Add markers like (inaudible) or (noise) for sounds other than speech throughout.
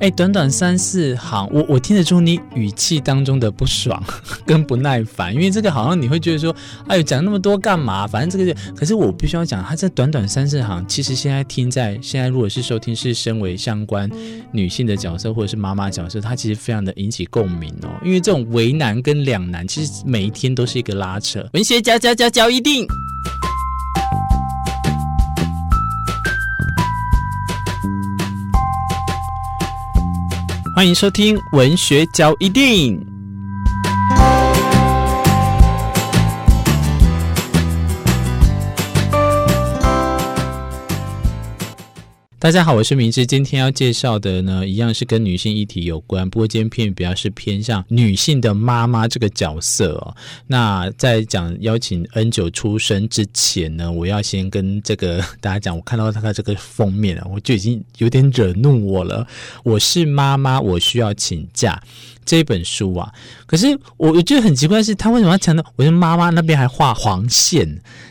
哎，短短三四行，我我听得出你语气当中的不爽 (laughs) 跟不耐烦，因为这个好像你会觉得说，哎呦，讲那么多干嘛？反正这个就，可是我必须要讲，它这短短三四行，其实现在听在现在，如果是收听是身为相关女性的角色或者是妈妈角色，它其实非常的引起共鸣哦。因为这种为难跟两难，其实每一天都是一个拉扯。文学家家家教一定。欢迎收听文学交易电影。大家好，我是明志。今天要介绍的呢，一样是跟女性议题有关，不过今天片比较是偏向女性的妈妈这个角色哦。那在讲邀请 N 九出生之前呢，我要先跟这个大家讲，我看到他的这个封面啊，我就已经有点惹怒我了。我是妈妈，我需要请假。这本书啊，可是我我觉得很奇怪是，他为什么要强调我的妈妈那边还画黄线？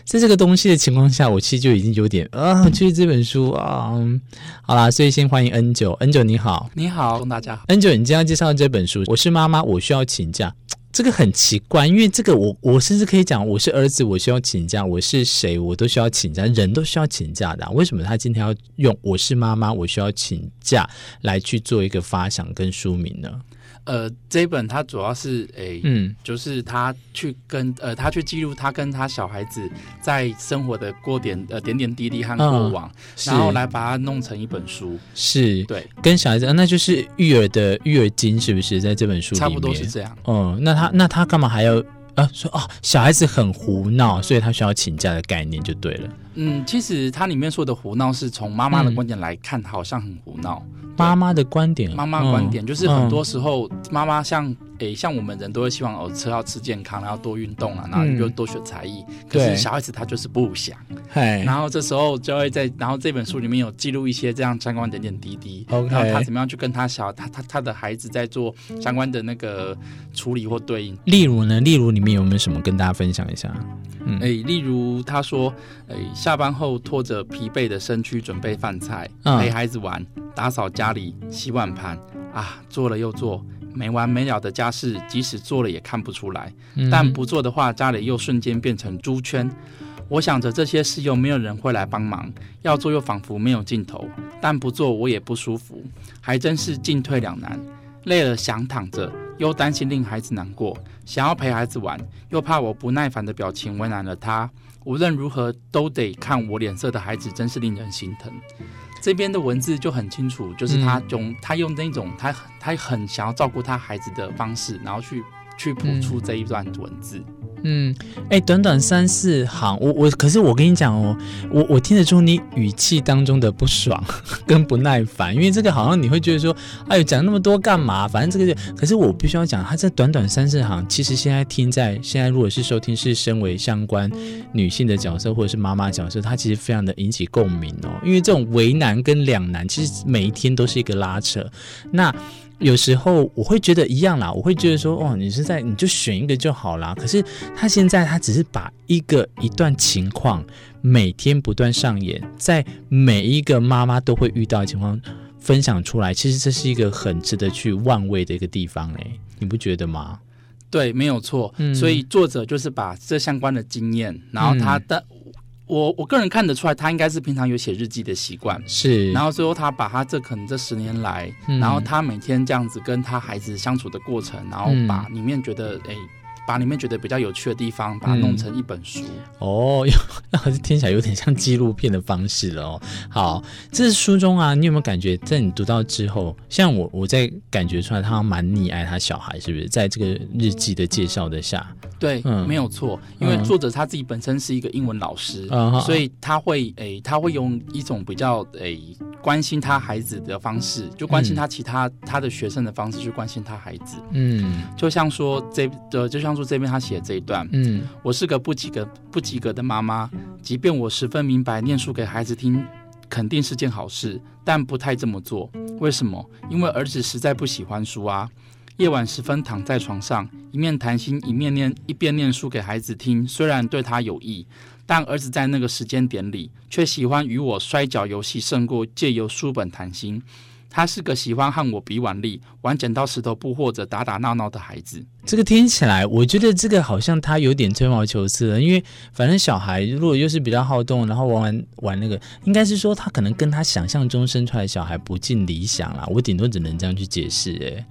在这个东西的情况下，我其实就已经有点啊，就是这本书啊，好啦，所以先欢迎 N 九，N 九你好，你好，大家好，N 九，你今天要介绍的这本书，我是妈妈，我需要请假，这个很奇怪，因为这个我我甚至可以讲，我是儿子，我需要请假，我是谁，我都需要请假，人都需要请假的啊，为什么他今天要用我是妈妈，我需要请假来去做一个发想跟书名呢？呃，这一本它主要是诶，嗯，就是他去跟呃，他去记录他跟他小孩子在生活的过点呃点点滴滴和过往，嗯、然后来把它弄成一本书。是，对，跟小孩子，呃、那就是育儿的育儿经，是不是在这本书里面？差不多是这样。嗯，那他那他干嘛还要呃说哦，小孩子很胡闹，所以他需要请假的概念就对了。嗯，其实他里面说的胡闹是从妈妈的观点来看，好像很胡闹。妈妈的观点，妈妈观点就是很多时候妈妈像。诶，像我们人都会希望哦，吃要吃健康，然后多运动啊，然后又多学才艺。嗯、可是小孩子他就是不想，然后这时候就会在，然后这本书里面有记录一些这样相关点点滴滴，Okay. 然后他怎么样去跟他小他他他的孩子在做相关的那个处理或对应。例如呢，例如里面有没有什么跟大家分享一下？嗯，诶，例如他说，诶，下班后拖着疲惫的身躯准备饭菜，嗯、陪孩子玩，打扫家里，洗碗盘，啊，做了又做。没完没了的家事，即使做了也看不出来，但不做的话，家里又瞬间变成猪圈。我想着这些事又没有人会来帮忙，要做又仿佛没有尽头，但不做我也不舒服，还真是进退两难。累了想躺着，又担心令孩子难过；想要陪孩子玩，又怕我不耐烦的表情为难了他。无论如何都得看我脸色的孩子，真是令人心疼。这边的文字就很清楚，就是他用、嗯、他用那种他他很想要照顾他孩子的方式，然后去去谱出这一段文字。嗯，哎，短短三四行，我我可是我跟你讲哦，我我听得出你语气当中的不爽 (laughs) 跟不耐烦，因为这个好像你会觉得说，哎呦，讲那么多干嘛？反正这个就，可是我必须要讲，他这短短三四行，其实现在听在现在，如果是收听是身为相关女性的角色或者是妈妈角色，它其实非常的引起共鸣哦，因为这种为难跟两难，其实每一天都是一个拉扯。那有时候我会觉得一样啦，我会觉得说，哦，你是在你就选一个就好啦。可是他现在他只是把一个一段情况每天不断上演，在每一个妈妈都会遇到的情况分享出来。其实这是一个很值得去万味的一个地方，哎，你不觉得吗？对，没有错。嗯，所以作者就是把这相关的经验，然后他的。嗯我我个人看得出来，他应该是平常有写日记的习惯，是。然后最后他把他这可能这十年来，嗯、然后他每天这样子跟他孩子相处的过程，然后把里面觉得哎。嗯把里面觉得比较有趣的地方，把它弄成一本书。嗯、哦，(laughs) 那还是听起来有点像纪录片的方式了哦。好，这是书中啊，你有没有感觉在你读到之后，像我，我在感觉出来，他蛮溺爱他小孩，是不是？在这个日记的介绍的下，对，嗯、没有错，因为作者他自己本身是一个英文老师，嗯、所以他会诶，他会用一种比较诶关心他孩子的方式，就关心他其他、嗯、他的学生的方式去关心他孩子。嗯，就像说这的，就像。这边他写的这一段，嗯，我是个不及格不及格的妈妈，即便我十分明白念书给孩子听肯定是件好事，但不太这么做。为什么？因为儿子实在不喜欢书啊。夜晚时分躺在床上，一面谈心一面念，一边念书给孩子听，虽然对他有益，但儿子在那个时间点里却喜欢与我摔跤游戏胜过借由书本谈心。他是个喜欢和我比腕力、玩剪刀石头布或者打打闹闹的孩子。这个听起来，我觉得这个好像他有点吹毛求疵了，因为反正小孩如果又是比较好动，然后玩玩玩那个，应该是说他可能跟他想象中生出来的小孩不尽理想啦。我顶多只能这样去解释，哎。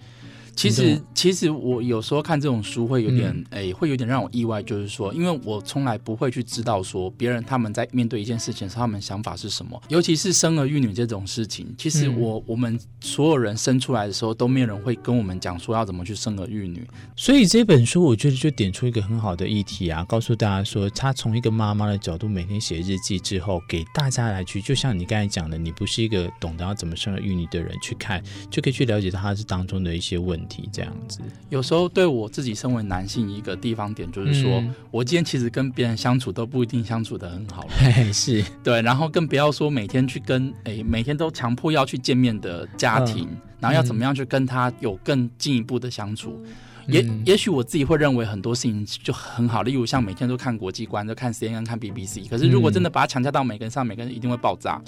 其实，其实我有时候看这种书会有点，哎、嗯欸，会有点让我意外，就是说，因为我从来不会去知道说别人他们在面对一件事情时，他们想法是什么。尤其是生儿育女这种事情，其实我、嗯、我们所有人生出来的时候，都没有人会跟我们讲说要怎么去生儿育女。所以这本书我觉得就点出一个很好的议题啊，告诉大家说，他从一个妈妈的角度每天写日记之后，给大家来去，就像你刚才讲的，你不是一个懂得要怎么生儿育女的人去看，就可以去了解到他是当中的一些问题，这样子。有时候对我自己身为男性一个地方点就是说，嗯、我今天其实跟别人相处都不一定相处的很好，(laughs) 是。对，然后更不要说每天去跟诶每天都强迫要去见面的家庭，嗯、然后要怎么样去跟他有更进一步的相处。也也许我自己会认为很多事情就很好，例如像每天都看国际观，就看 CNN、看 BBC。可是如果真的把它强加到每个人上，每个人一定会爆炸。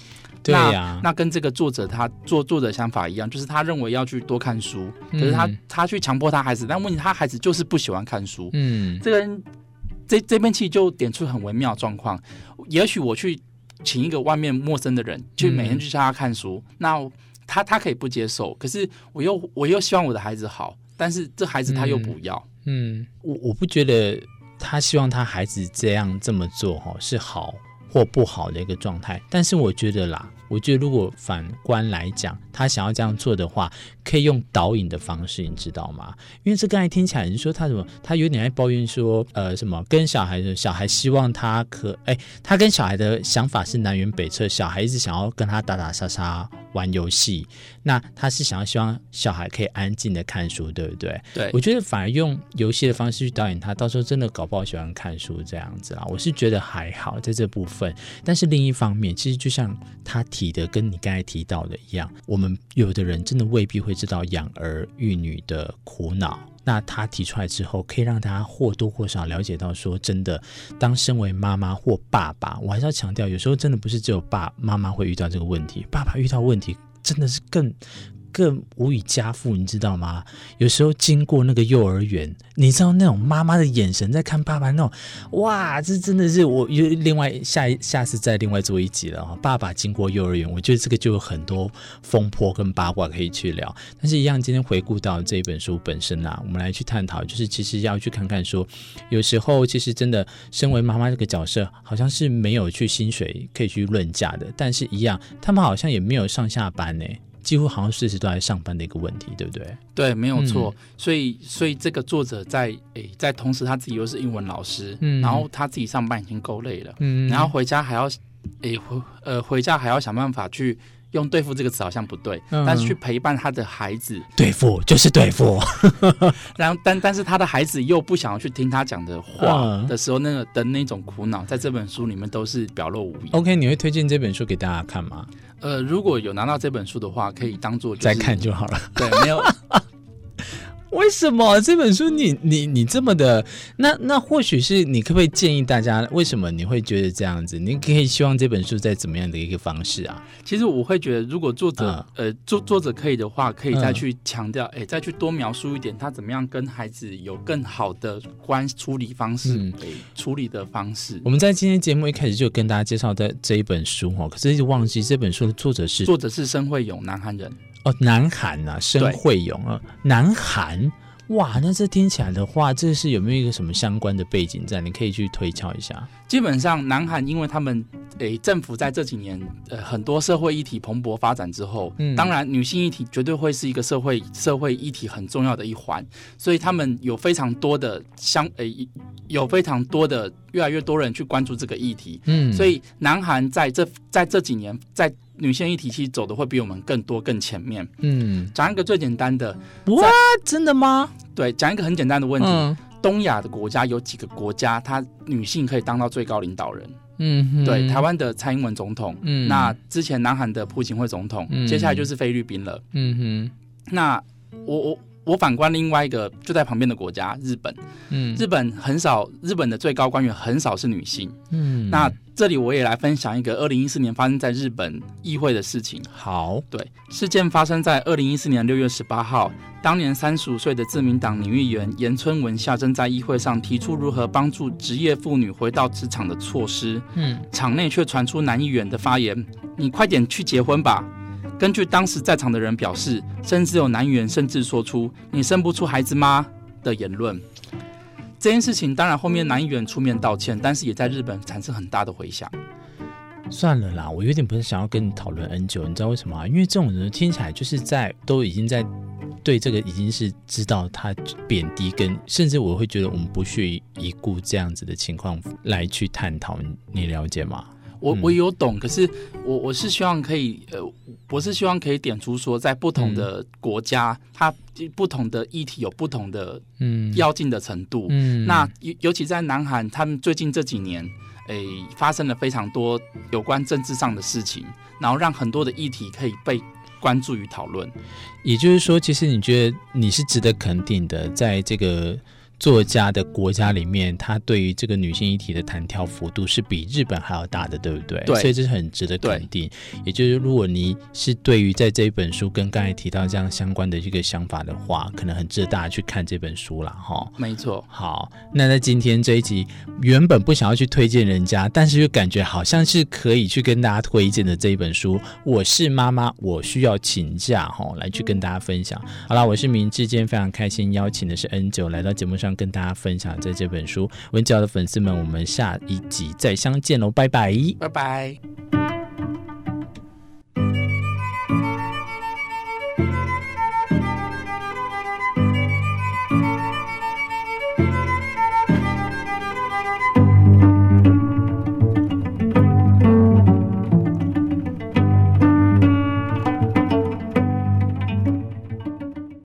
对呀，那跟这个作者他做作者想法一样，就是他认为要去多看书，可是他他去强迫他孩子，但问题他孩子就是不喜欢看书。嗯，这个人这这边其实就点出很微妙的状况。也许我去请一个外面陌生的人，去每天去教他看书，那他他可以不接受，可是我又我又希望我的孩子好。但是这孩子他又不要，嗯，嗯，我我不觉得他希望他孩子这样这么做哈是好或不好的一个状态，但是我觉得啦。我觉得，如果反观来讲，他想要这样做的话，可以用导引的方式，你知道吗？因为这刚才听起来，你说他什么？他有点爱抱怨说，呃，什么跟小孩的小孩希望他可，哎，他跟小孩的想法是南辕北辙。小孩一直想要跟他打打杀杀玩游戏，那他是想要希望小孩可以安静的看书，对不对？对，我觉得反而用游戏的方式去导演他，到时候真的搞不好喜欢看书这样子啊。我是觉得还好在这部分，但是另一方面，其实就像他。提的跟你刚才提到的一样，我们有的人真的未必会知道养儿育女的苦恼。那他提出来之后，可以让大家或多或少了解到，说真的，当身为妈妈或爸爸，我还是要强调，有时候真的不是只有爸妈妈会遇到这个问题，爸爸遇到问题真的是更。更无以加负，你知道吗？有时候经过那个幼儿园，你知道那种妈妈的眼神在看爸爸那种，哇，这真的是我又另外下一下次再另外做一集了啊！爸爸经过幼儿园，我觉得这个就有很多风波跟八卦可以去聊。但是，一样今天回顾到这本书本身啊，我们来去探讨，就是其实要去看看说，有时候其实真的身为妈妈这个角色，好像是没有去薪水可以去论价的，但是一样，他们好像也没有上下班呢。几乎好像随时都在上班的一个问题，对不对？对，没有错。嗯、所以，所以这个作者在诶，在同时他自己又是英文老师，嗯，然后他自己上班已经够累了，嗯，然后回家还要诶回呃回家还要想办法去用对付这个词好像不对，嗯、但是去陪伴他的孩子，对付就是对付。(laughs) 然后，但但是他的孩子又不想要去听他讲的话的时候，那个的那种苦恼，在这本书里面都是表露无遗。OK，你会推荐这本书给大家看吗？呃，如果有拿到这本书的话，可以当做、就是、再看就好了。对，没有。(laughs) 为什么这本书你你你这么的？那那或许是你可不可以建议大家，为什么你会觉得这样子？你可以希望这本书在怎么样的一个方式啊？其实我会觉得，如果作者、嗯、呃作作者可以的话，可以再去强调，哎、嗯，再去多描述一点他怎么样跟孩子有更好的关处理方式，嗯，处理的方式。我们在今天节目一开始就跟大家介绍的这一本书哦，可是就忘记这本书的作者是作者是申惠勇，南韩人。哦，南韩啊，申慧勇啊，南韩，哇，那这听起来的话，这是有没有一个什么相关的背景在？你可以去推敲一下。基本上，南韩因为他们诶政府在这几年呃很多社会议题蓬勃发展之后，嗯，当然女性议题绝对会是一个社会社会议题很重要的一环，所以他们有非常多的相诶有非常多的越来越多人去关注这个议题，嗯，所以南韩在这在这几年在。女性议题其实走的会比我们更多更前面。嗯，讲一个最简单的，哇，真的吗？对，讲一个很简单的问题。嗯、东亚的国家有几个国家，她女性可以当到最高领导人？嗯，对，台湾的蔡英文总统，嗯，那之前南韩的朴槿惠总统，嗯，接下来就是菲律宾了。嗯哼，那我我我反观另外一个就在旁边的国家日本，嗯，日本很少，日本的最高官员很少是女性，嗯，那这里我也来分享一个二零一四年发生在日本议会的事情。好，对，事件发生在二零一四年六月十八号，当年三十五岁的自民党女议员岩村文夏正在议会上提出如何帮助职业妇女回到职场的措施，嗯，场内却传出男议员的发言：“你快点去结婚吧。”根据当时在场的人表示，甚至有男员甚至说出“你生不出孩子吗”的言论。这件事情当然后面男议员出面道歉，但是也在日本产生很大的回响。算了啦，我有点不是想要跟你讨论 N 久你知道为什么吗？因为这种人听起来就是在都已经在对这个已经是知道他贬低跟，甚至我会觉得我们不屑一顾这样子的情况来去探讨，你了解吗？我我有懂，可是我我是希望可以，呃，我是希望可以点出说，在不同的国家，嗯、它不同的议题有不同的嗯要进的程度。嗯，那尤尤其在南韩，他们最近这几年，诶、欸，发生了非常多有关政治上的事情，然后让很多的议题可以被关注与讨论。也就是说，其实你觉得你是值得肯定的，在这个。作家的国家里面，他对于这个女性议题的弹跳幅度是比日本还要大的，对不对？对，所以这是很值得肯定。也就是，如果你是对于在这一本书跟刚才提到这样相关的一个想法的话，可能很值得大家去看这本书了，哈。没错。好，那在今天这一集，原本不想要去推荐人家，但是又感觉好像是可以去跟大家推荐的这一本书。我是妈妈，我需要请假，哈，来去跟大家分享。好了，我是明志，今天非常开心邀请的是 N 九来到节目上。跟大家分享在这本书，文教的粉丝们，我们下一集再相见喽，拜拜，拜拜。